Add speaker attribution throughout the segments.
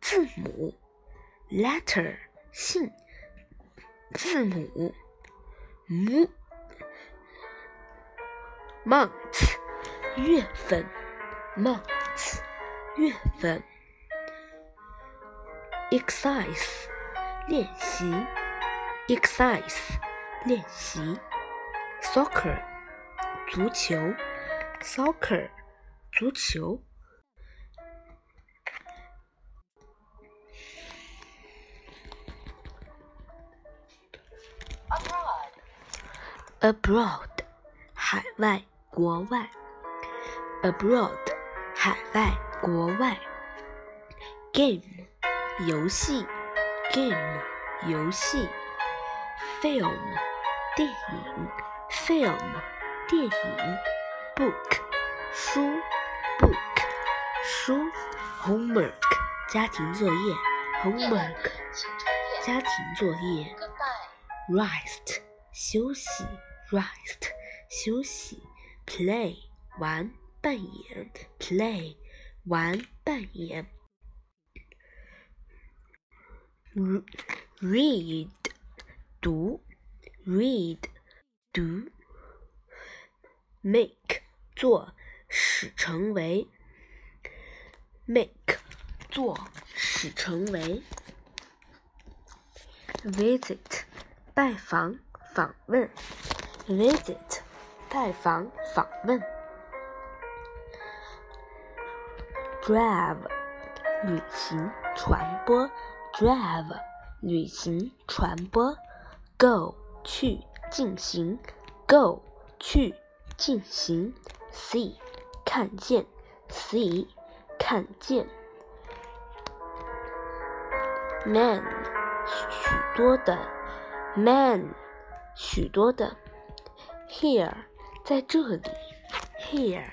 Speaker 1: 字母。letter，信，字母。m month，月份。month，月份。exercise，练习。exercise，练习。soccer，足球。soccer，足球。abroad，海外，国外。abroad，海外，国外。game，游戏。game，游戏。film，电影。film，电影。book，书。book，书。homework，家庭作业。homework，家庭作业。rest，休息。rest 休息，play 玩扮演，play 玩扮演，read 读，read 读，make 做使成为，make 做使成为，visit 拜访访问。 Visit 拜访访问，drive 旅行传播，drive 旅行传播，go 去进行，go 去进行，see 看见，see 看见，man 许多的，man 许多的。Here，在这里。Here，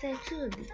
Speaker 1: 在这里。